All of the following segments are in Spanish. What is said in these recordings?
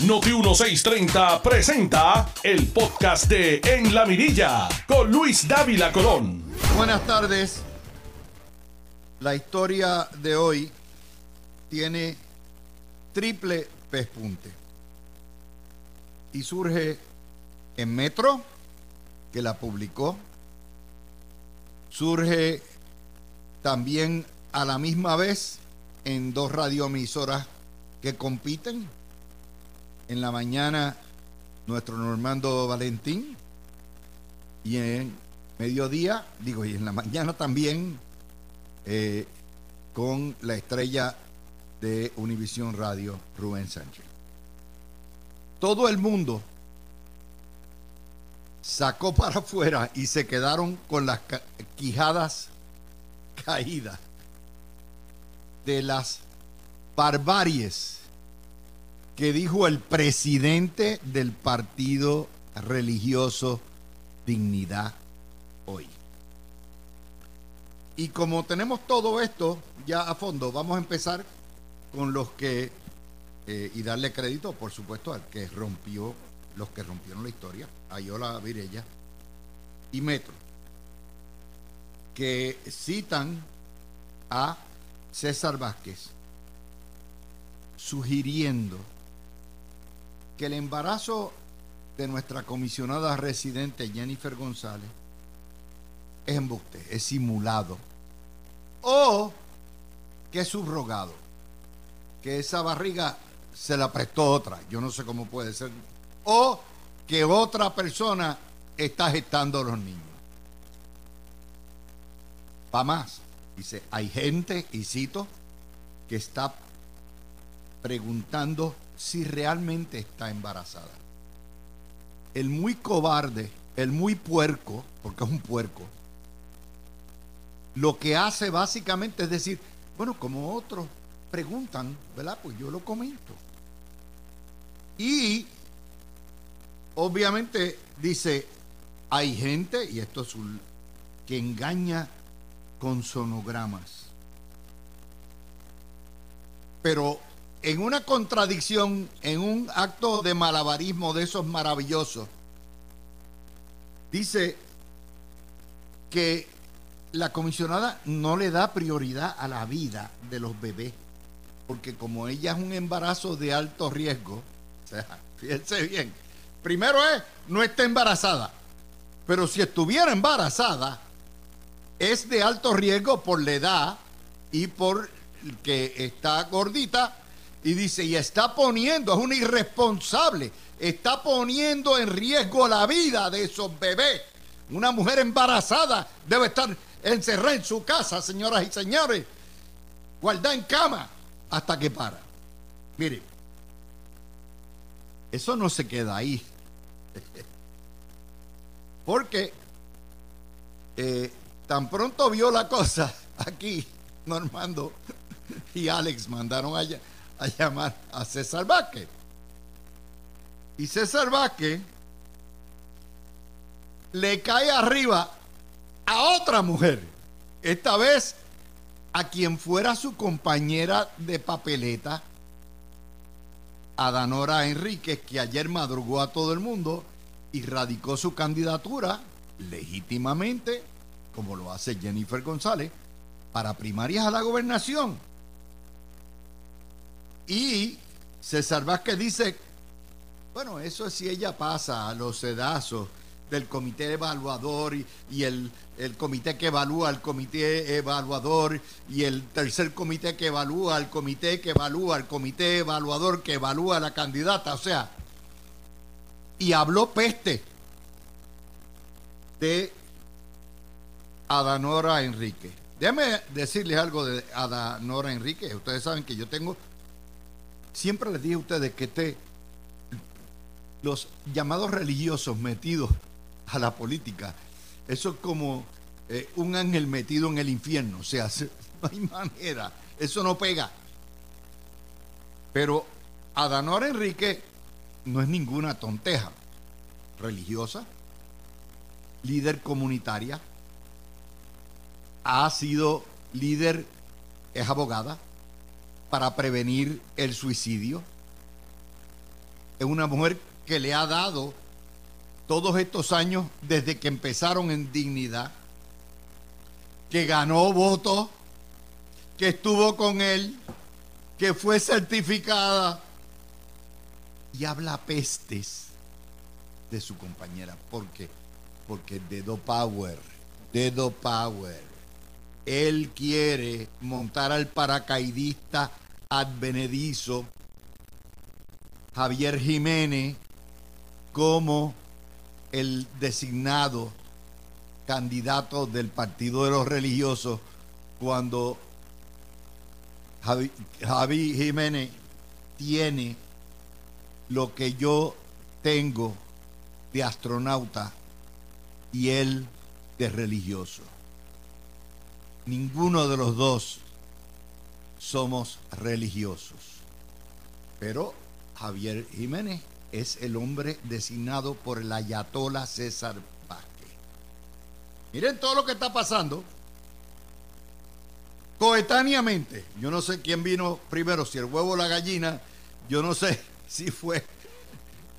Noti 1630 presenta el podcast de En la Mirilla con Luis Dávila Colón. Buenas tardes. La historia de hoy tiene triple pespunte. Y surge en Metro, que la publicó. Surge también a la misma vez en dos radioemisoras que compiten. En la mañana, nuestro Normando Valentín. Y en mediodía, digo, y en la mañana también, eh, con la estrella de Univisión Radio, Rubén Sánchez. Todo el mundo sacó para afuera y se quedaron con las quijadas caídas de las barbaries que dijo el presidente del partido religioso Dignidad hoy. Y como tenemos todo esto ya a fondo, vamos a empezar con los que, eh, y darle crédito, por supuesto, al que rompió, los que rompieron la historia, Ayola Virella y Metro, que citan a César Vázquez sugiriendo que el embarazo de nuestra comisionada residente Jennifer González es embuste, es simulado, o que es subrogado, que esa barriga se la prestó otra, yo no sé cómo puede ser, o que otra persona está gestando a los niños. Va más, dice, hay gente, y cito, que está preguntando si realmente está embarazada. El muy cobarde, el muy puerco, porque es un puerco, lo que hace básicamente es decir, bueno, como otros preguntan, ¿verdad? Pues yo lo comento. Y obviamente dice, hay gente, y esto es un, que engaña con sonogramas. Pero en una contradicción, en un acto de malabarismo de esos maravillosos, dice que la comisionada no le da prioridad a la vida de los bebés, porque como ella es un embarazo de alto riesgo, o sea, fíjense bien, primero es, no está embarazada, pero si estuviera embarazada, es de alto riesgo por la edad y por que está gordita y dice, y está poniendo, es un irresponsable, está poniendo en riesgo la vida de esos bebés. Una mujer embarazada debe estar encerrada en su casa, señoras y señores, guardada en cama hasta que para. Mire, eso no se queda ahí. Porque eh, tan pronto vio la cosa aquí, Normando y Alex mandaron allá a llamar a César Vázquez. Y César Vázquez le cae arriba a otra mujer, esta vez a quien fuera su compañera de papeleta, a Danora Enríquez, que ayer madrugó a todo el mundo y radicó su candidatura legítimamente, como lo hace Jennifer González, para primarias a la gobernación. Y César Vázquez dice, bueno, eso es si ella pasa a los sedazos del comité evaluador y, el, el, comité que evalúa al comité evaluador y el tercer comité que evalúa al comité que evalúa al comité evaluador que evalúa a la candidata. O sea, y habló peste de Adanora Enrique. Déjame decirles algo de Adanora Enrique. Ustedes saben que yo tengo Siempre les dije a ustedes que este, los llamados religiosos metidos a la política, eso es como eh, un ángel metido en el infierno. O sea, no hay manera, eso no pega. Pero Adanor Enrique no es ninguna tonteja religiosa, líder comunitaria, ha sido líder, es abogada, para prevenir el suicidio. es una mujer que le ha dado todos estos años desde que empezaron en dignidad, que ganó votos, que estuvo con él, que fue certificada y habla pestes de su compañera. ¿Por qué? Porque dedo power, dedo power. Él quiere montar al paracaidista advenedizo Javier Jiménez como el designado candidato del Partido de los Religiosos cuando Javi, Jiménez tiene lo que yo tengo de astronauta y él de religioso. Ninguno de los dos somos religiosos. Pero Javier Jiménez es el hombre designado por el ayatola César Vázquez. Miren todo lo que está pasando. Coetáneamente, yo no sé quién vino primero, si el huevo o la gallina, yo no sé si fue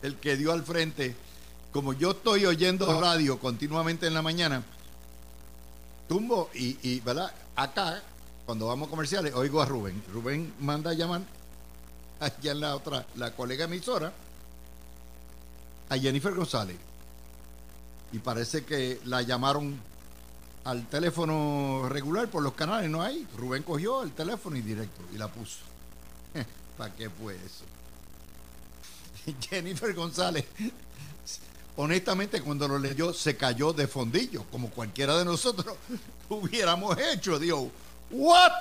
el que dio al frente. Como yo estoy oyendo radio continuamente en la mañana, tumbo y, y ¿verdad? Acá, cuando vamos a comerciales, oigo a Rubén. Rubén manda a llamar allá en la otra, la colega emisora, a Jennifer González. Y parece que la llamaron al teléfono regular por los canales, no hay. Rubén cogió el teléfono y directo y la puso. ¿Para qué fue eso? Jennifer González, honestamente, cuando lo leyó, se cayó de fondillo, como cualquiera de nosotros hubiéramos hecho. Dios, ¿what?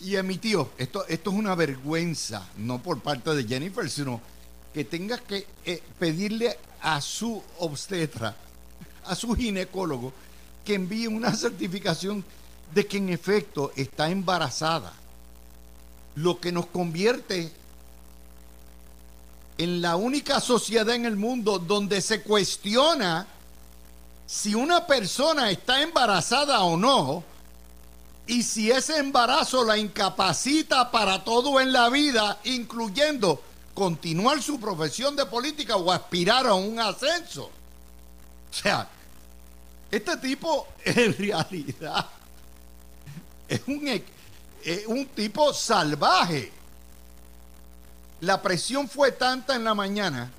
Y emitió, esto, esto es una vergüenza, no por parte de Jennifer, sino que tengas que eh, pedirle a su obstetra, a su ginecólogo, que envíe una certificación de que en efecto está embarazada. Lo que nos convierte en la única sociedad en el mundo donde se cuestiona si una persona está embarazada o no, y si ese embarazo la incapacita para todo en la vida, incluyendo continuar su profesión de política o aspirar a un ascenso. O sea, este tipo en realidad es un, es un tipo salvaje. La presión fue tanta en la mañana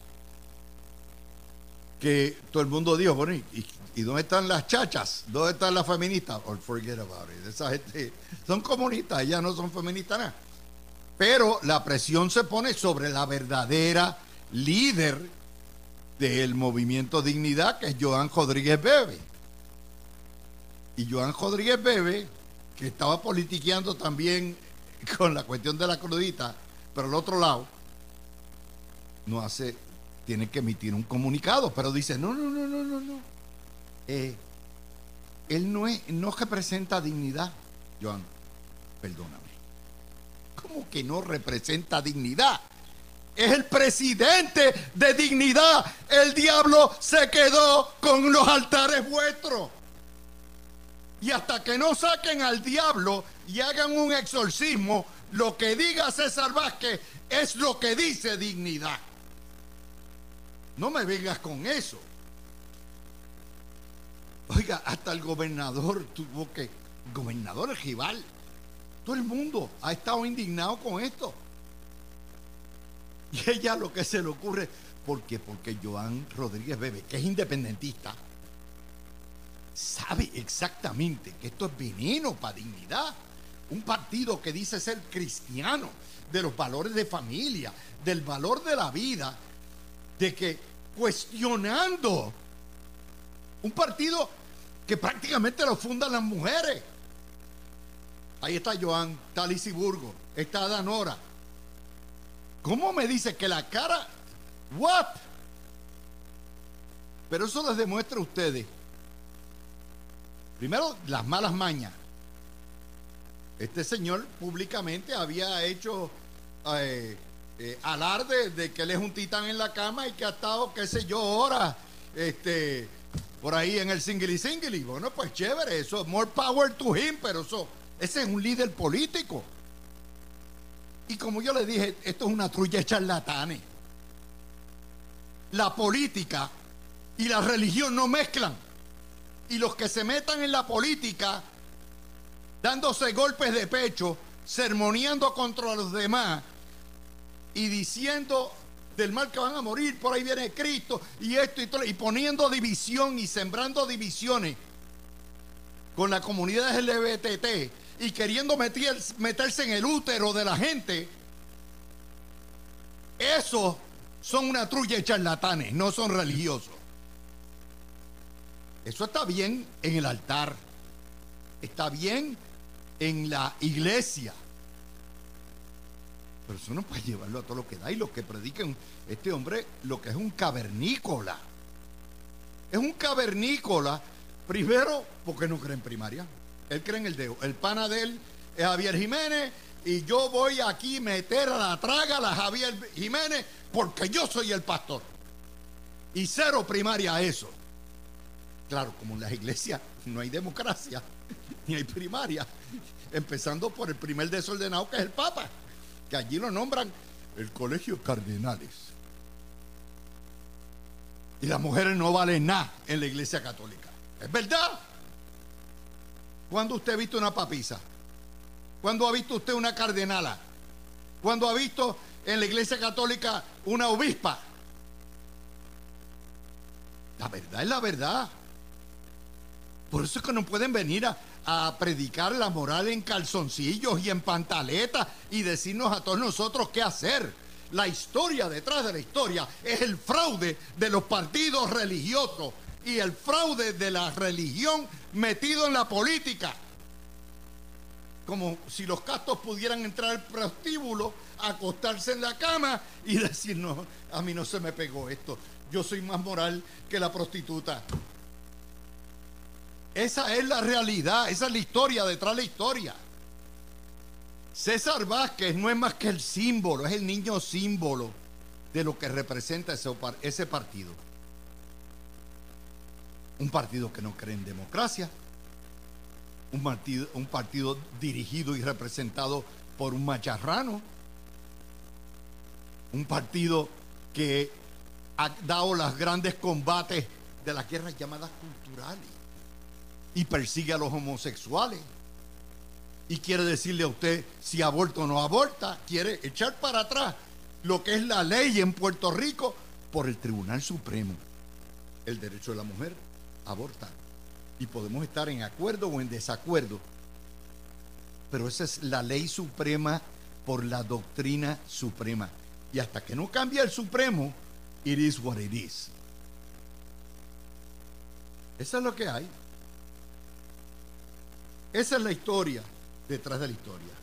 que todo el mundo dijo, bueno, ¿y, dónde están las chachas? ¿Dónde están las feministas? Or forget about it. Esa gente son comunistas, ellas no son feministas nada. Pero la presión se pone sobre la verdadera líder del movimiento Dignidad, que es Joan Rodríguez Bebe. Y Joan Rodríguez Bebe, que estaba politiqueando también con la cuestión de la crudita, pero al otro lado, no hace, tiene que emitir un comunicado, pero dice, no, no, no, no, no, no. Eh, él no, es, no representa dignidad, Joan, perdóname. ¿Cómo que no representa dignidad? Es el presidente de dignidad. El diablo se quedó con los altares vuestros. Y hasta que no saquen al diablo y hagan un exorcismo, lo que diga César Vázquez es lo que dice dignidad. No me vengas con eso. Oiga, hasta el gobernador tuvo que, gobernador Gival, todo el mundo ha estado indignado con esto. Y ella lo que se le ocurre, ¿por qué? Porque Joan Rodríguez Bebe, que es independentista, sabe exactamente que esto es veneno para dignidad un partido que dice ser cristiano, de los valores de familia, del valor de la vida, de que cuestionando un partido que prácticamente lo fundan las mujeres. Ahí está Joan, está Lizy Burgo, está Danora. ¿Cómo me dice que la cara, what? Pero eso les demuestra a ustedes, primero, las malas mañas este señor públicamente había hecho eh, eh, alarde de que él es un titán en la cama y que ha estado, qué sé yo, horas este, por ahí en el single y single. Bueno, pues chévere, eso, more power to him, pero eso, ese es un líder político. Y como yo le dije, esto es una trulla de. La política y la religión no mezclan. Y los que se metan en la política dándose golpes de pecho, sermoneando contra los demás y diciendo del mal que van a morir, por ahí viene Cristo y esto y todo, y poniendo división y sembrando divisiones con la comunidad LGBT y queriendo meterse en el útero de la gente, esos son una trulla de charlatanes, no son religiosos. Eso está bien en el altar, está bien en la iglesia. Pero eso no puede llevarlo a todo lo que da. Y los que predican, este hombre, lo que es un cavernícola. Es un cavernícola, primero, porque no cree en primaria. Él cree en el dedo. El pana de él es Javier Jiménez. Y yo voy aquí a meter a la traga a la Javier Jiménez porque yo soy el pastor. Y cero primaria a eso. Claro, como en las iglesias no hay democracia, ni hay primaria, empezando por el primer desordenado que es el Papa, que allí lo nombran el colegio cardenales. Y las mujeres no valen nada en la iglesia católica. ¿Es verdad? ¿Cuándo usted ha visto una papisa? ¿Cuándo ha visto usted una cardenala? ¿Cuándo ha visto en la iglesia católica una obispa? La verdad es la verdad. Por eso es que no pueden venir a, predicar la moral en calzoncillos y en pantaletas y decirnos a todos nosotros qué hacer. La historia detrás de la historia es el fraude de los partidos religiosos y el fraude de la religión metido en la política. Como si los castos pudieran entrar al prostíbulo, acostarse en la cama y decir, no, a mí no se me pegó esto. Yo soy más moral que la prostituta. Esa es la realidad, esa es la historia detrás de la historia. César Vázquez no es más que el símbolo, es el niño símbolo de lo que representa ese, ese partido. Un partido que no cree en democracia, un partido, un partido dirigido y representado por un macharrano, un partido que ha dado los grandes combates de las guerras llamadas culturales y persigue a los homosexuales. Y quiere decirle a usted si aborta o no aborta, quiere echar para atrás lo que es la ley en Puerto Rico por el Tribunal Supremo. El derecho de la mujer a abortar. Y podemos estar en acuerdo o en desacuerdo. Pero esa es la ley suprema por la doctrina suprema. Y hasta que no cambie el Supremo, it is what it is. Eso es lo que hay. Esa es la historia detrás de la historia.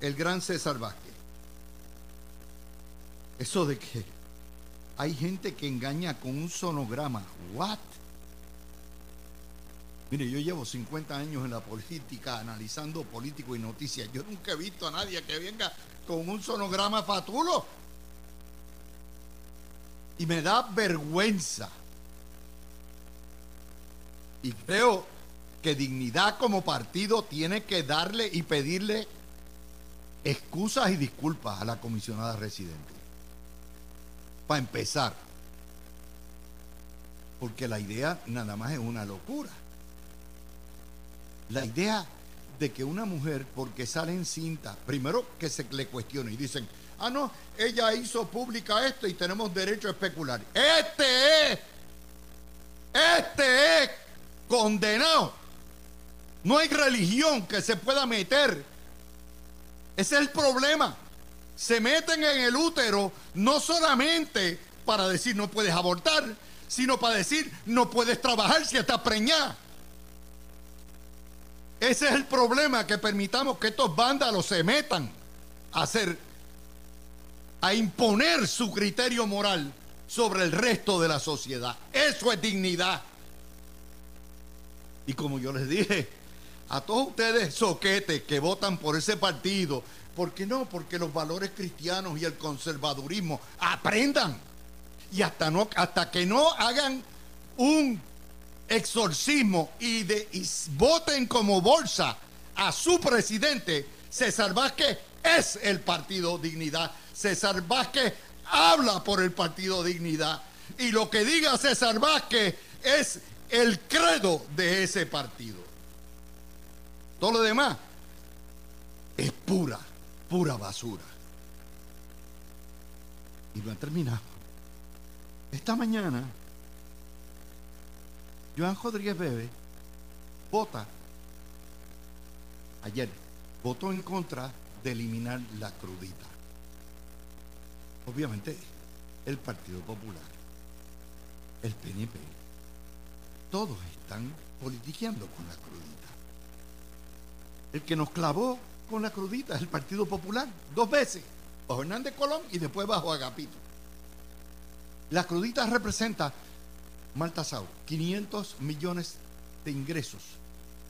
El gran César Vázquez. Eso de que hay gente que engaña con un sonograma. ¿What? Mire, yo llevo 50 años en la política analizando político y noticias. Yo nunca he visto a nadie que venga con un sonograma fatulo. Y me da vergüenza. Y creo que Dignidad como partido tiene que darle y pedirle excusas y disculpas a la comisionada residente. Para empezar. Porque la idea nada más es una locura. La idea de que una mujer, porque sale en cinta, primero que se le cuestione y dicen, ah, no, ella hizo pública esto y tenemos derecho a especular. Este es, este es condenado no hay religión que se pueda meter. Ese es el problema. Se meten en el útero no solamente para decir no puedes abortar, sino para decir no puedes trabajar si estás preñada. Ese es el problema, que permitamos que estos vándalos se metan a hacer, a imponer su criterio moral sobre el resto de la sociedad. Eso es dignidad. Y como yo les dije, a todos ustedes soquetes que votan por ese partido, ¿por qué no? Porque los valores cristianos y el conservadurismo aprendan. Y hasta, no, hasta que no hagan un exorcismo y, de, voten como bolsa a su presidente, César Vázquez es el Partido Dignidad. César Vázquez habla por el Partido Dignidad. Y lo que diga César Vázquez es el credo de ese partido. Todo lo demás es pura, pura basura. Y no ha terminado. Esta mañana, Joan Rodríguez Bebe vota, ayer, votó en contra de eliminar la crudita. Obviamente, el Partido Popular, el PNP, todos están politiqueando con la crudita. El que nos clavó con la crudita el Partido Popular, dos veces, bajo Hernández Colón y después bajo Agapito. La crudita representa, Sau, 500 millones de ingresos,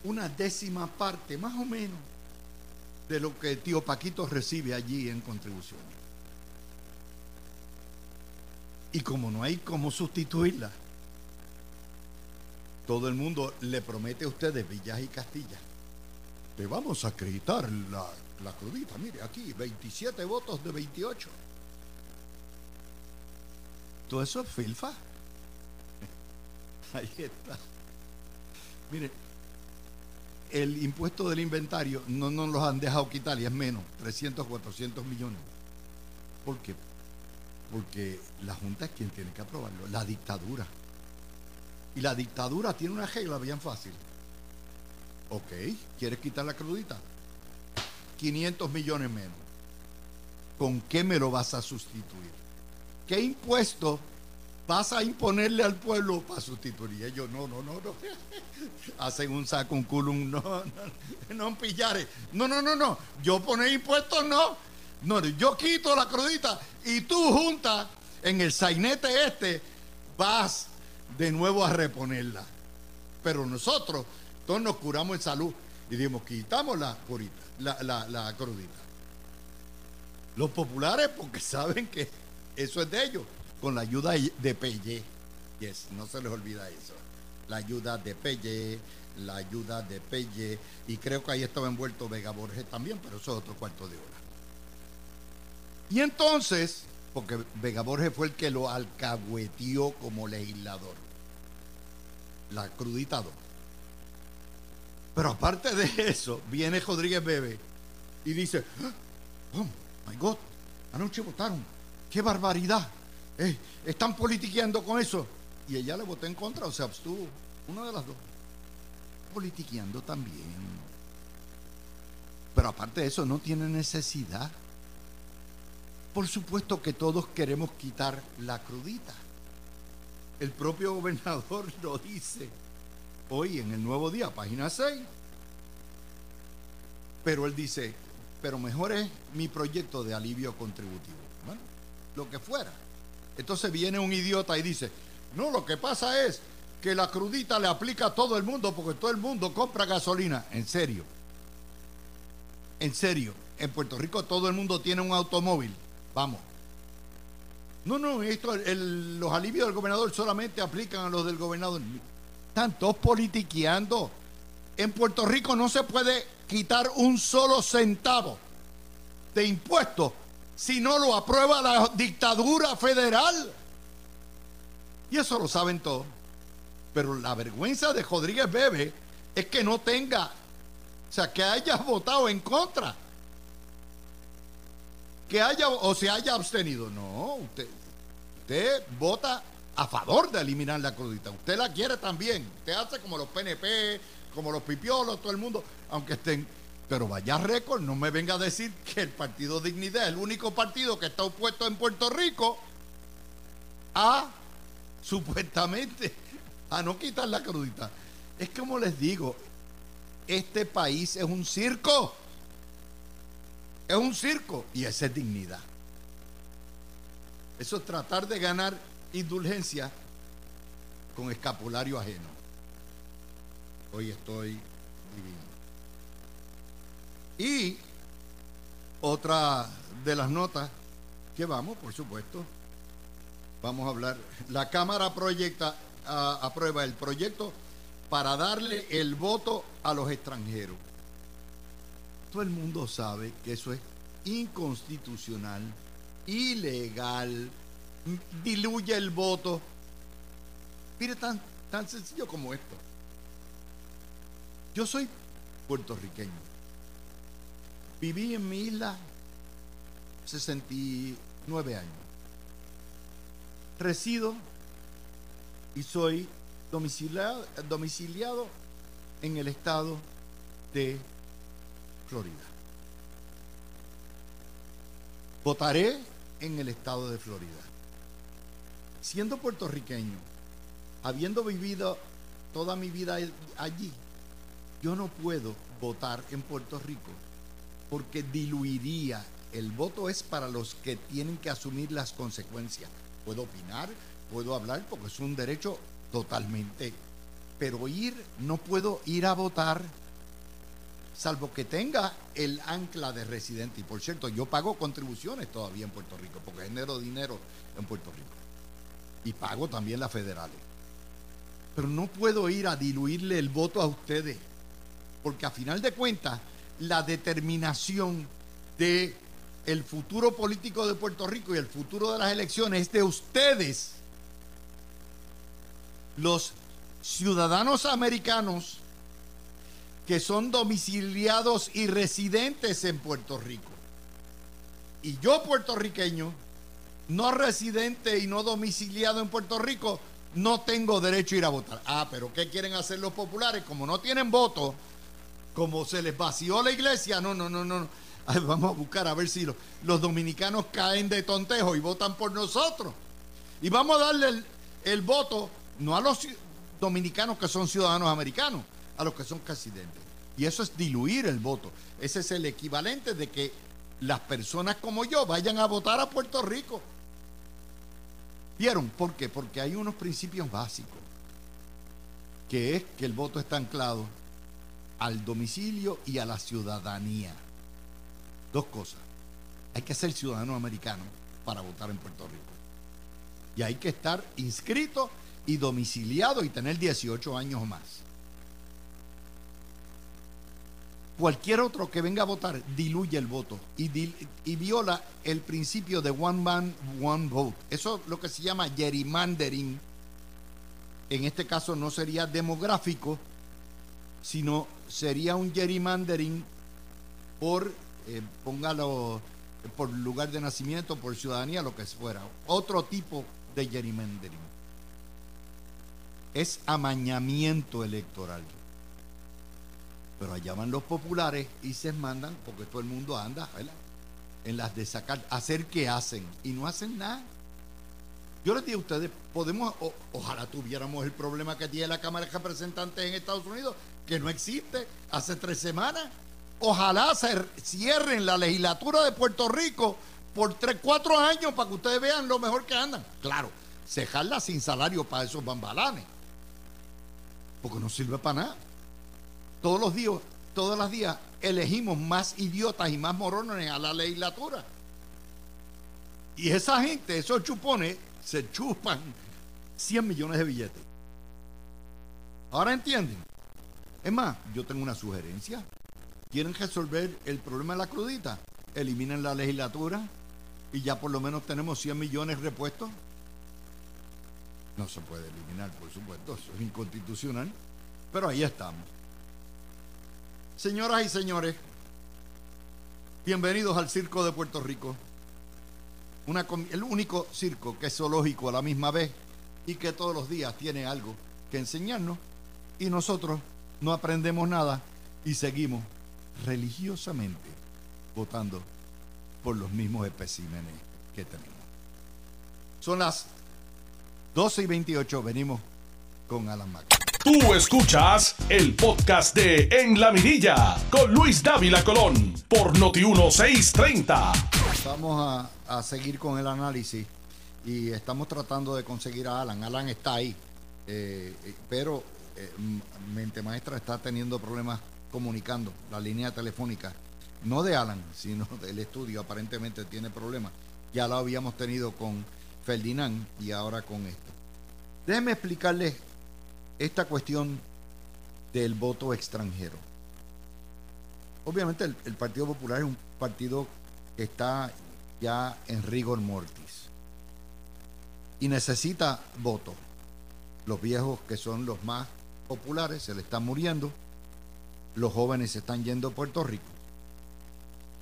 una décima parte más o menos de lo que tío Paquito recibe allí en contribuciones. Y como no hay cómo sustituirla, todo el mundo le promete a ustedes Villas y Castilla. Le vamos a acreditar la, la crudita. Mire, aquí 27 votos de 28. Todo eso es filfa. Ahí está. Mire, el impuesto del inventario no nos los han dejado quitar y es menos, 300, 400 millones. ¿Por qué? Porque la Junta es quien tiene que aprobarlo, la dictadura. Y la dictadura tiene una regla bien fácil. Ok, ¿quieres quitar la crudita? 500 millones menos. ¿Con qué me lo vas a sustituir? ¿Qué impuesto vas a imponerle al pueblo para sustituir? Y ellos, no, no, no, no. Hacen un saco, un culo, un no, no, no pillare. No, no, no, no. Yo poner impuestos, no. No, yo quito la crudita y tú junta en el sainete este vas de nuevo a reponerla. Pero nosotros todos nos curamos en salud y dijimos, quitamos la, la, la, la crudita. Los populares porque saben que eso es de ellos, con la ayuda de Pelle. Yes, no se les olvida eso. La ayuda de Pelle, la ayuda de Pelle, y creo que ahí estaba envuelto Vega Borges también, pero eso es otro cuarto de hora. Y entonces, porque Vega Borges fue el que lo alcahueteó como legislador, la crudita 2. Pero aparte de eso, viene Rodríguez Bebe y dice, oh my God, anoche votaron ¡Qué barbaridad! Eh, están politiqueando con eso. Y ella le votó en contra o se abstuvo. Una de las dos. Politiqueando también. Pero aparte de eso, no tiene necesidad. Por supuesto que todos queremos quitar la crudita. El propio gobernador lo dice hoy en el nuevo día, página 6. Pero él dice, pero mejor es mi proyecto de alivio contributivo. Bueno, lo que fuera. Entonces viene un idiota y dice, no, lo que pasa es que la crudita le aplica a todo el mundo porque todo el mundo compra gasolina. En serio. En serio. En Puerto Rico todo el mundo tiene un automóvil. Vamos. No, no, esto, los alivios del gobernador solamente aplican a los del gobernador. Están todos politiqueando. En Puerto Rico no se puede quitar un solo centavo de impuestos si no lo aprueba la dictadura federal. Y eso lo saben todos. Pero la vergüenza de Rodríguez Bebe es que no tenga, o sea, que haya votado en contra. Que haya o se haya abstenido. No, usted, usted vota a favor de eliminar la crudita. Usted la quiere también. Usted hace como los PNP, como los pipiolos, todo el mundo, aunque estén pero vaya récord, no me venga a decir que el Partido Dignidad es el único partido que está opuesto en Puerto Rico a, supuestamente, a no quitar la crudita. Es como les digo, este país es un circo. Es un circo y esa es dignidad. Eso es tratar de ganar indulgencia con escapulario ajeno. Hoy estoy divino. Y otra de las notas que vamos, por supuesto, vamos a hablar, la Cámara proyecta, aprueba el proyecto para darle el voto a los extranjeros. Todo el mundo sabe que eso es inconstitucional, ilegal, diluye el voto. Mire, tan, tan sencillo como esto. Yo soy puertorriqueño. Viví en mi isla 69 años. Resido y soy domiciliado, domiciliado en el estado de Florida. Votaré en el estado de Florida. Siendo puertorriqueño, habiendo vivido toda mi vida allí, yo no puedo votar en Puerto Rico porque diluiría. El voto es para los que tienen que asumir las consecuencias. Puedo opinar, puedo hablar porque es un derecho totalmente. Pero ir, no puedo ir a votar salvo que tenga el ancla de residente. Y por cierto, yo pago contribuciones todavía en Puerto Rico porque genero dinero en Puerto Rico. Y pago también las federales. Pero no puedo ir a diluirle el voto a ustedes porque a final de cuentas la determinación de el futuro político de Puerto Rico y el futuro de las elecciones es de ustedes, los ciudadanos americanos que son domiciliados y residentes en Puerto Rico. Y yo puertorriqueño, no residente y no domiciliado en Puerto Rico, no tengo derecho a ir a votar. Ah, pero ¿qué quieren hacer los populares? Como no tienen voto, como se les vació la iglesia, no, no, no, no. vamos a buscar a ver si los, dominicanos caen de tontejo y votan por nosotros. Y vamos a darle el, voto no a los dominicanos que son ciudadanos americanos, a los que son residentes. Y eso es diluir el voto. Ese es el equivalente de que las personas como yo vayan a votar a Puerto Rico. ¿Vieron? ¿Por qué? Porque hay unos principios básicos, que es que el voto está anclado al domicilio y a la ciudadanía. Dos cosas. Hay que ser ciudadano americano para votar en Puerto Rico. Y hay que estar inscrito y domiciliado y tener 18 años o más. Cualquier otro que venga a votar diluye el voto y, viola el principio de one man, one vote. Eso es lo que se llama gerrymandering. En este caso no sería demográfico, sino sería un gerrymandering por, eh, póngalo, por lugar de nacimiento, por ciudadanía, lo que fuera. Otro tipo de gerrymandering. Es amañamiento electoral. Pero allá van los populares y se mandan, porque todo el mundo anda en las de sacar, hacer que hacen y no hacen nada. Yo les digo a ustedes, podemos, ojalá tuviéramos el problema que tiene la Cámara de Representantes en Estados Unidos, que no existe hace tres semanas. Ojalá se cierren la legislatura de Puerto Rico por tres, cuatro años para que ustedes vean lo mejor que andan. Claro, cejarla sin salario para esos bambalanes. Porque no sirve para nada. Todos los días, todos los días elegimos más idiotas y más morones a la legislatura. Y esa gente, esos chupones, se chupan 100 millones de billetes. Ahora entienden. Es más, yo tengo una sugerencia. ¿Quieren resolver el problema de la crudita? Eliminen la legislatura y ya por lo menos tenemos 100 millones repuestos. No se puede eliminar, por supuesto, eso es inconstitucional, pero ahí estamos. Señoras y señores, bienvenidos al Circo de Puerto Rico el único circo que es zoológico a la misma vez y que todos los días tiene algo que enseñarnos y nosotros no aprendemos nada y seguimos religiosamente votando por los mismos especímenes que tenemos. Son las 12 y 28, venimos con Alan Mac. Tú escuchas el podcast de En la Mirilla con Luis Dávila Colón por Noti 1630. Vamos a, seguir con el análisis y estamos tratando de conseguir a Alan. Alan está ahí, eh, eh, pero eh, Mente Maestra está teniendo problemas comunicando la línea telefónica, no de Alan, sino del estudio, aparentemente tiene problemas. Ya lo habíamos tenido con Ferdinand y ahora con esto. Déjenme explicarles esta cuestión del voto extranjero. Obviamente el, Partido Popular es un partido está ya en rigor mortis y necesita votos. Los viejos que son los más populares se le están muriendo, los jóvenes se están yendo a Puerto Rico.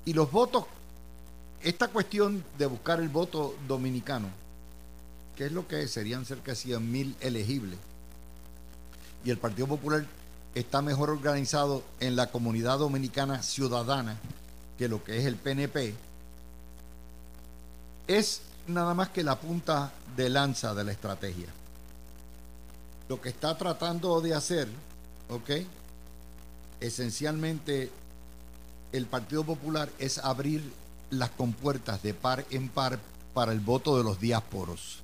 Y los votos, esta cuestión de buscar el voto dominicano, que es lo que serían cerca de 100 mil elegibles, y el Partido Popular está mejor organizado en la comunidad dominicana ciudadana que lo que es el PNP, es nada más que la punta de lanza de la estrategia. Lo que está tratando de hacer, ¿ok? Esencialmente el Partido Popular es abrir las compuertas de par en par para el voto de los diásporos.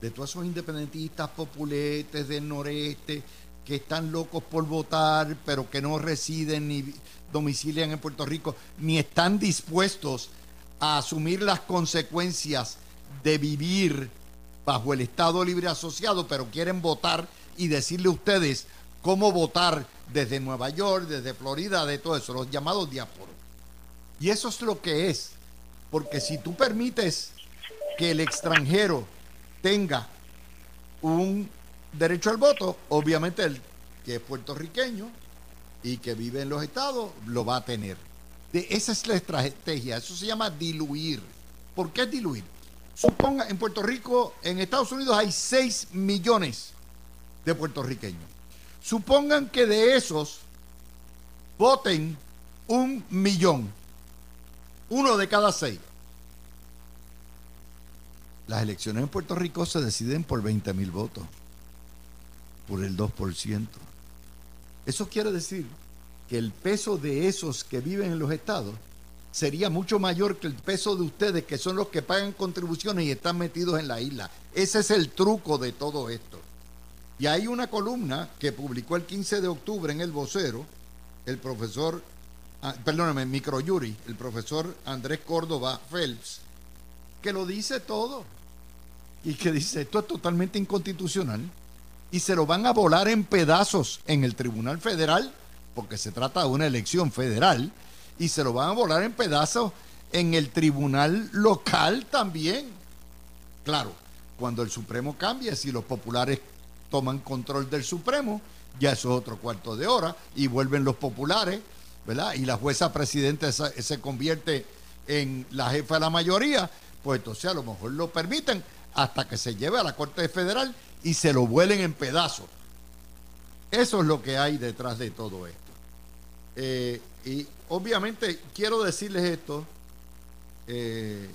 De todos esos independentistas populetes del noreste que están locos por votar, pero que no residen ni domicilian en Puerto Rico, ni están dispuestos a asumir las consecuencias de vivir bajo el Estado Libre Asociado, pero quieren votar y decirle a ustedes cómo votar desde Nueva York, desde Florida, de todo eso, los llamados diásporos. Y eso es lo que es, porque si tú permites que el extranjero tenga un derecho al voto, obviamente el que es puertorriqueño y que vive en los estados lo va a tener. De, esa es la estrategia, eso se llama diluir. ¿Por qué diluir? Suponga, en Puerto Rico, en Estados Unidos hay 6 millones de puertorriqueños. Supongan que de esos voten un millón, uno de cada seis. Las elecciones en Puerto Rico se deciden por 20 mil votos, por el 2%. Eso quiere decir que el peso de esos que viven en los estados sería mucho mayor que el peso de ustedes, que son los que pagan contribuciones y están metidos en la isla. Ese es el truco de todo esto. Y hay una columna que publicó el 15 de octubre en El Vocero, el profesor, ah, perdóname, Microyuri, el profesor Andrés Córdoba Phelps, que lo dice todo. Y que dice, esto es totalmente inconstitucional. Y se lo van a volar en pedazos en el Tribunal Federal, porque se trata de una elección federal y se lo van a volar en pedazos en el tribunal local también. Claro, cuando el Supremo cambia, si los populares toman control del Supremo, ya eso es otro cuarto de hora y vuelven los populares, ¿verdad? Y la jueza presidente se, convierte en la jefa de la mayoría, pues entonces a lo mejor lo permiten hasta que se lleve a la Corte Federal y se lo vuelen en pedazos. Eso es lo que hay detrás de todo esto. Eh, y obviamente quiero decirles esto. Eh,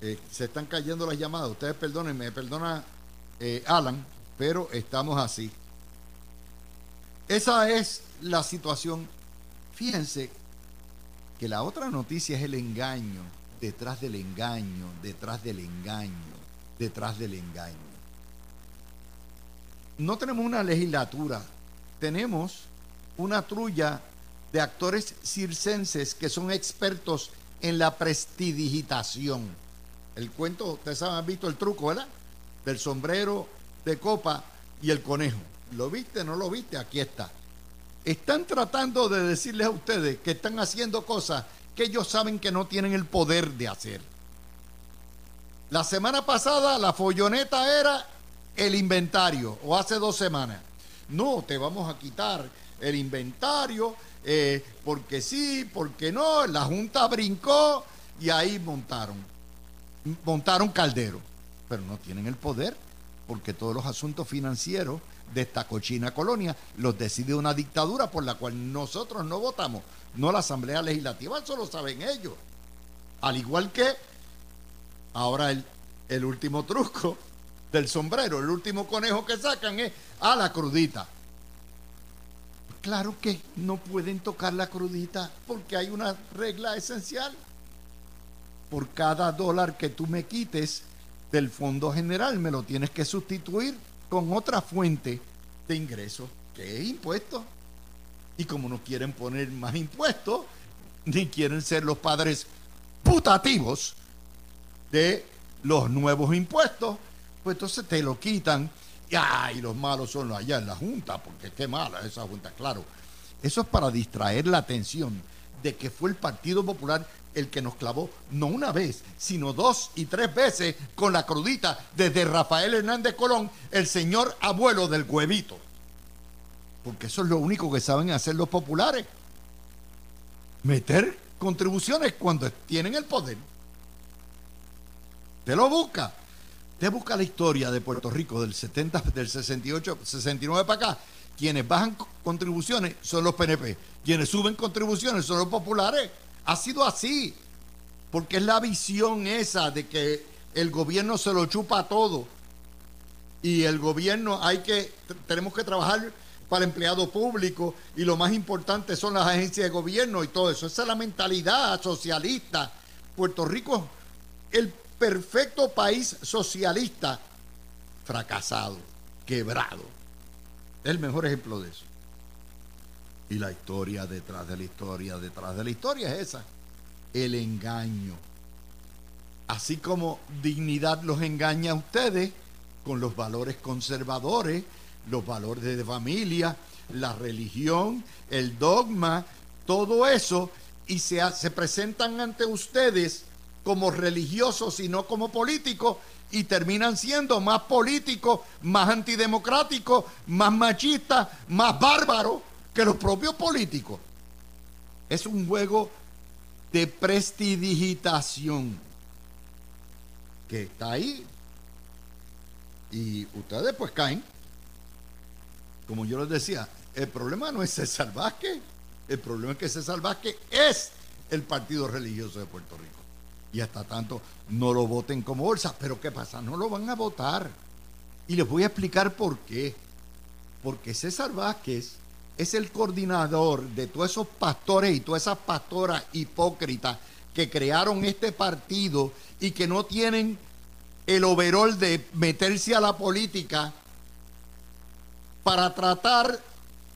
eh, se están cayendo las llamadas. Ustedes perdonen, me perdona Alan, pero estamos así. Esa es la situación. Fíjense que la otra noticia es el engaño, detrás del engaño, detrás del engaño, detrás del engaño. No tenemos una legislatura, tenemos una trulla de actores circenses que son expertos en la prestidigitación. El cuento, ustedes han visto el truco, ¿verdad? Del sombrero de copa y el conejo. ¿Lo viste? ¿No lo viste? Aquí está. Están tratando de decirles a ustedes que están haciendo cosas que ellos saben que no tienen el poder de hacer. La semana pasada la folloneta era el inventario, o hace dos semanas. No, te vamos a quitar el inventario eh, porque sí, porque no, la Junta brincó y ahí montaron, montaron caldero, pero no tienen el poder, porque todos los asuntos financieros de esta cochina colonia los decide una dictadura por la cual nosotros no votamos, no la Asamblea Legislativa, eso lo saben ellos. Al igual que ahora el, el último truco del sombrero, el último conejo que sacan es a la crudita. Claro que no pueden tocar la crudita porque hay una regla esencial. Por cada dólar que tú me quites del fondo general, me lo tienes que sustituir con otra fuente de ingreso, que es impuesto. Y como no quieren poner más impuestos, ni quieren ser los padres putativos de los nuevos impuestos, pues entonces te lo quitan y los malos son allá en la Junta, porque qué mala esa Junta, claro. Eso es para distraer la atención de que fue el Partido Popular el que nos clavó no una vez, sino dos y tres veces con la crudita desde Rafael Hernández Colón, el señor abuelo del huevito. Porque eso es lo único que saben hacer los populares. Meter contribuciones cuando tienen el poder. Te lo busca. Te busca la historia de Puerto Rico del 70, del 68, 69 para acá. Quienes bajan contribuciones son los PNP. Quienes suben contribuciones son los populares. Ha sido así. Porque es la visión esa de que el gobierno se lo chupa todo. Y el gobierno hay que, tenemos que trabajar para empleado público y lo más importante son las agencias de gobierno y todo eso. Esa es la mentalidad socialista. Puerto Rico, el perfecto país socialista, fracasado, quebrado. El mejor ejemplo de eso. Y la historia detrás de la historia, detrás de la historia es esa. El engaño. Así como dignidad los engaña a ustedes con los valores conservadores, los valores de familia, la religión, el dogma, todo eso, y se, se presentan ante ustedes como religiosos y no como políticos, y terminan siendo más políticos, más antidemocráticos, más machistas, más bárbaros que los propios políticos. Es un juego de prestidigitación que está ahí. Y ustedes pues caen como yo les decía, el problema no es César Vázquez, el problema es que César Vázquez es el partido religioso de Puerto Rico. Y hasta tanto no lo voten como bolsa. Pero ¿qué pasa? No lo van a votar. Y les voy a explicar por qué. Porque César Vázquez es el coordinador de todos esos pastores y todas esas pastoras hipócritas que crearon este partido y que no tienen el overol de meterse a la política para tratar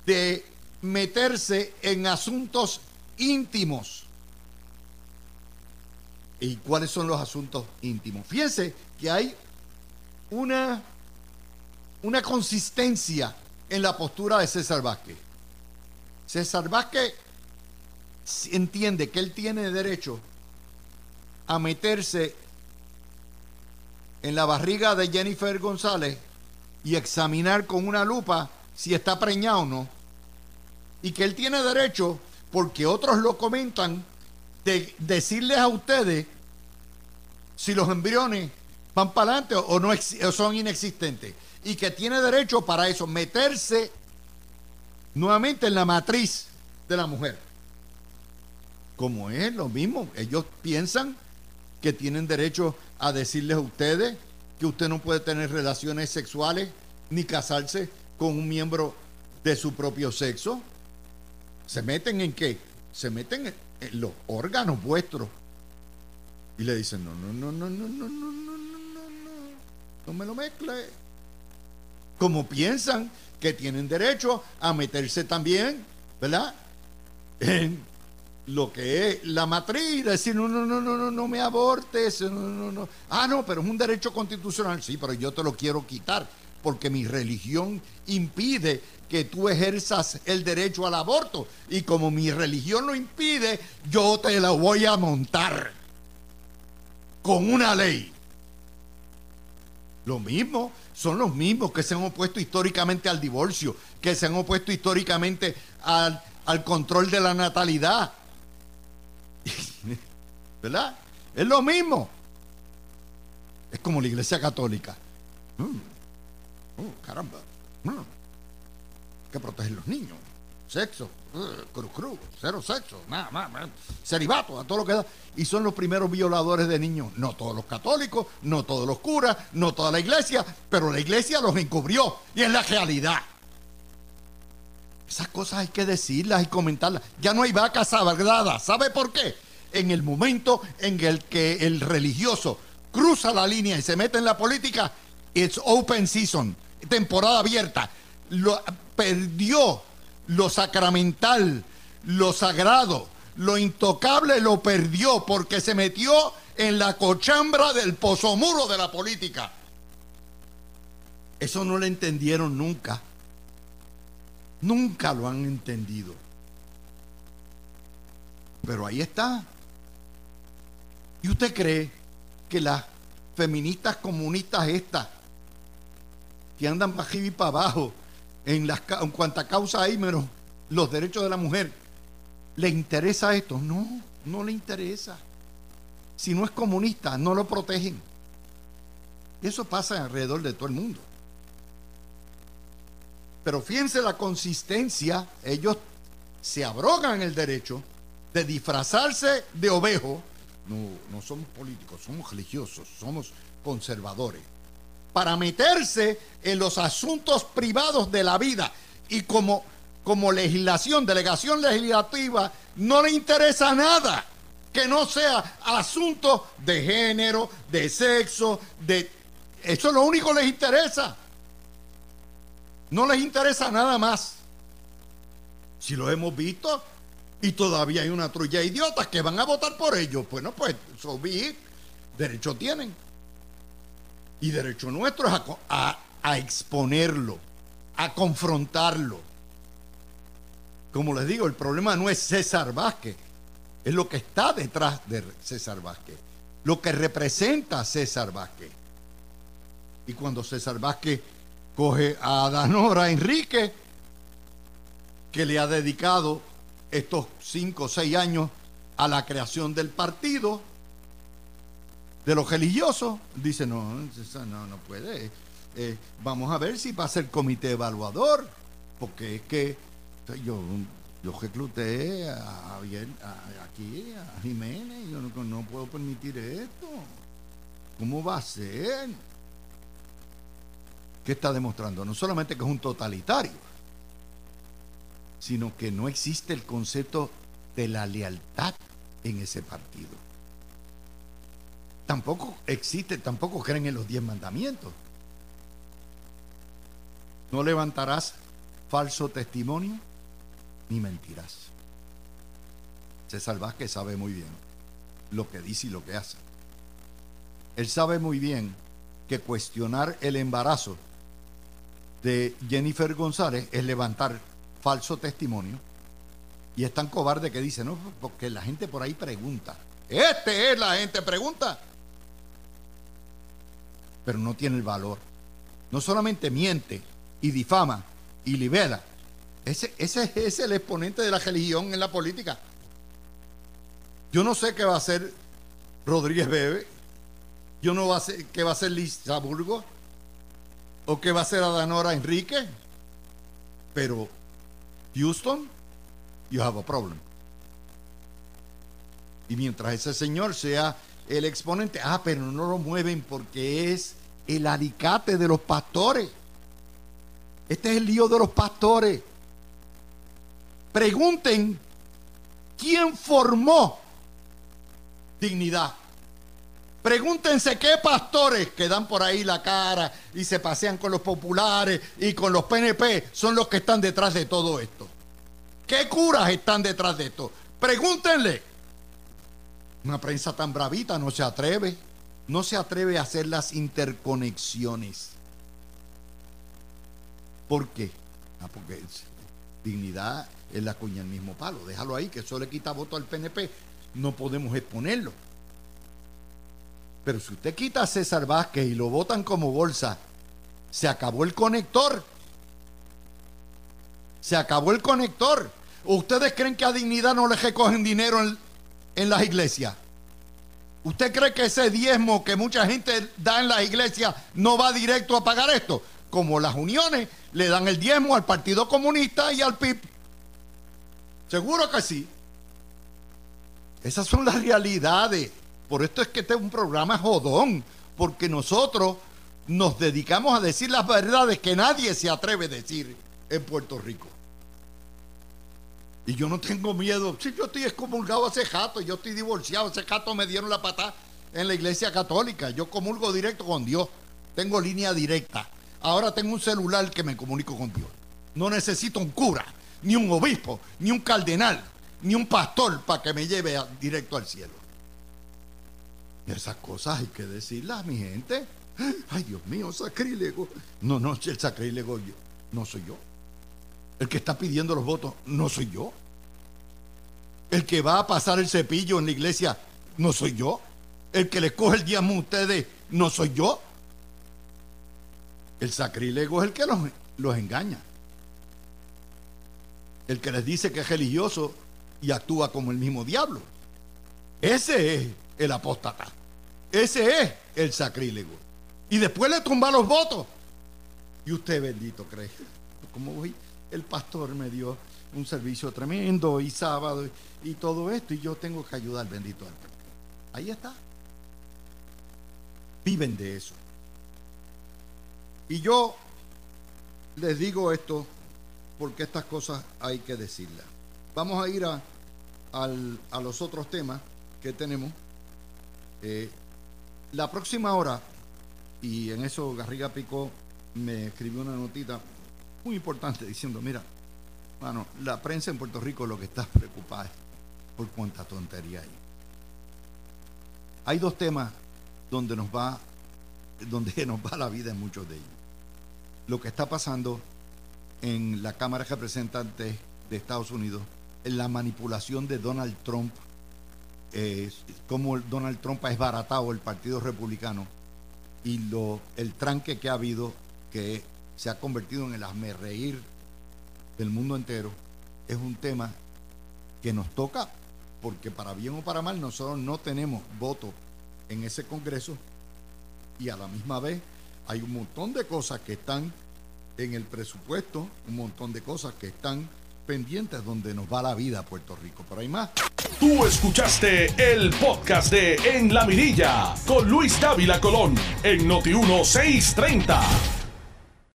de meterse en asuntos íntimos. ¿Y cuáles son los asuntos íntimos? Fíjense que hay una, una consistencia en la postura de César Vázquez. César Vázquez entiende que él tiene derecho a meterse en la barriga de Jennifer González y examinar con una lupa si está preñado o no. Y que él tiene derecho, porque otros lo comentan, de decirles a ustedes si los embriones van para adelante o, no son inexistentes. Y que tiene derecho para eso, meterse nuevamente en la matriz de la mujer. Como es lo mismo, ellos piensan que tienen derecho a decirles a ustedes que usted no puede tener relaciones sexuales ni casarse con un miembro de su propio sexo. ¿Se meten en qué? Se meten en, los órganos vuestros. Y le dicen, no, no, no, no, no, no, no, no, no, no, no, no me lo mezcle. Como piensan que tienen derecho a meterse también, ¿verdad? En lo que es la matriz, decir, no, no, no, no, no, no me abortes, no, no, no. Ah, no, pero es un derecho constitucional, sí, pero yo te lo quiero quitar, porque mi religión impide que tú ejerzas el derecho al aborto. Y como mi religión lo impide, yo te la voy a montar con una ley. Lo mismo, son los mismos que se han opuesto históricamente al divorcio, que se han opuesto históricamente al, al control de la natalidad ¿Verdad? Es lo mismo. Es como la iglesia católica. Oh, caramba. Mm. que proteger los niños. Sexo. Cruz, cruz. Cero sexo. Nada. A todo lo que da. Y son los primeros violadores de niños. No todos los católicos, no todos los curas, no toda la iglesia. Pero la iglesia los encubrió. Y es la realidad. Esas cosas hay que decirlas y comentarlas. Ya no hay vacas sagradas. ¿Sabe por qué? En el momento en el que el religioso cruza la línea y se mete en la política, it's open season, temporada abierta. Lo, perdió lo sacramental, lo sagrado, lo intocable lo perdió porque se metió en la cochambra del pozomuro de la política. Eso no lo entendieron nunca. Nunca lo han entendido. Pero ahí está. ¿Y usted cree que las feministas comunistas estas, que andan para arriba y para abajo, en, las, en cuanta causa hay menos los derechos de la mujer, ¿le interesa esto? No, no le interesa. Si no es comunista, no lo protegen. Eso pasa alrededor de todo el mundo. Pero fíjense la consistencia, ellos se abrogan el derecho de disfrazarse de ovejo. No, no somos políticos, somos religiosos, somos conservadores. Para meterse en los asuntos privados de la vida. Y como, como legislación, delegación legislativa, no le interesa nada que no sea asunto de género, de sexo, de... Eso es lo único que les interesa. No les interesa nada más. Si lo hemos visto y todavía hay una trulla de idiotas que van a votar por ellos, bueno, pues so derecho tienen. Y derecho nuestro es a, exponerlo, a confrontarlo. Como les digo, el problema no es César Vázquez, es lo que está detrás de César Vázquez, lo que representa a César Vázquez. Y cuando César Vázquez coge a Danora Enrique, que le ha dedicado estos cinco o seis años a la creación del partido, de los religiosos, dice, no, no, no puede. Eh, vamos a ver si va a ser comité evaluador, porque es que yo, yo recluté aquí, a Jiménez, yo no, no puedo permitir esto. ¿Cómo va a ser? ¿Qué está demostrando? No solamente que es un totalitario, sino que no existe el concepto de la lealtad en ese partido. Tampoco existe, tampoco creen en los diez mandamientos. No levantarás falso testimonio ni mentirás. César Vázquez sabe muy bien lo que dice y lo que hace. Él sabe muy bien que cuestionar el embarazo de Jennifer González es levantar falso testimonio. Y es tan cobarde que dice, no, porque la gente por ahí pregunta. Este es la gente pregunta. Pero no tiene el valor. No solamente miente y difama y libera. Ese, ese es el exponente de la religión en la política. Yo no sé qué va a hacer Rodríguez Bebe. Yo no sé qué va a hacer Liz Burgos o qué va a hacer Adanora Enrique. Pero Houston, you have a problem. Y mientras ese señor sea el exponente, ah, pero no lo mueven porque es el alicate de los pastores. Este es el lío de los pastores. Pregunten quién formó dignidad. Pregúntense qué pastores que dan por ahí la cara y se pasean con los populares y con los PNP son los que están detrás de todo esto. ¿Qué curas están detrás de esto? Pregúntenle. Una prensa tan bravita no se atreve, no se atreve a hacer las interconexiones. ¿Por qué? Ah, porque dignidad es la cuña del mismo palo. Déjalo ahí, que eso le quita voto al PNP. No podemos exponerlo. Pero si usted quita a César Vázquez y lo votan como bolsa, se acabó el conector. Se acabó el conector. ¿Ustedes creen que a dignidad no le recogen dinero en, en las iglesias? ¿Usted cree que ese diezmo que mucha gente da en las iglesias no va directo a pagar esto? Como las uniones le dan el diezmo al Partido Comunista y al PIB. Seguro que sí. Esas son las realidades. Por esto es que este es un programa jodón, porque nosotros nos dedicamos a decir las verdades que nadie se atreve a decir en Puerto Rico. Y yo no tengo miedo. Si yo estoy excomulgado hace jato, yo estoy divorciado, hace jato me dieron la patada en la iglesia católica. Yo comulgo directo con Dios. Tengo línea directa. Ahora tengo un celular que me comunico con Dios. No necesito un cura, ni un obispo, ni un cardenal, ni un pastor para que me lleve directo al cielo. Esas cosas hay que decirlas, mi gente. Ay, Dios mío, sacrílego. No, no, el sacrílego yo, no soy yo. El que está pidiendo los votos no soy yo. El que va a pasar el cepillo en la iglesia no soy yo. El que les coge el diezmo a ustedes no soy yo. El sacrílego es el que los, los engaña. El que les dice que es religioso y actúa como el mismo diablo. Ese es el apóstata. Ese es el sacrílego. Y después le tumba los votos. Y usted bendito cree. Como hoy el pastor me dio un servicio tremendo y sábado y, todo esto y yo tengo que ayudar bendito al Ahí está. Viven de eso. Y yo les digo esto porque estas cosas hay que decirlas. Vamos a ir a, a los otros temas que tenemos. Eh, la próxima hora, y en eso Garriga Pico me escribió una notita muy importante diciendo, mira, bueno, la prensa en Puerto Rico lo que está preocupada es por cuánta tontería hay. Hay dos temas donde nos va, donde nos va la vida en muchos de ellos. Lo que está pasando en la Cámara de Representantes de Estados Unidos, en la manipulación de Donald Trump, eh, cómo Donald Trump ha esbaratado el Partido Republicano y lo, el tranque que ha habido, que se ha convertido en el reír del mundo entero, es un tema que nos toca, porque para bien o para mal nosotros no tenemos voto en ese Congreso y a la misma vez hay un montón de cosas que están en el presupuesto, un montón de cosas que están pendientes donde nos va la vida a Puerto Rico. Pero hay más. Tú escuchaste el podcast de En la Mirilla con Luis Dávila Colón en Noti 1630.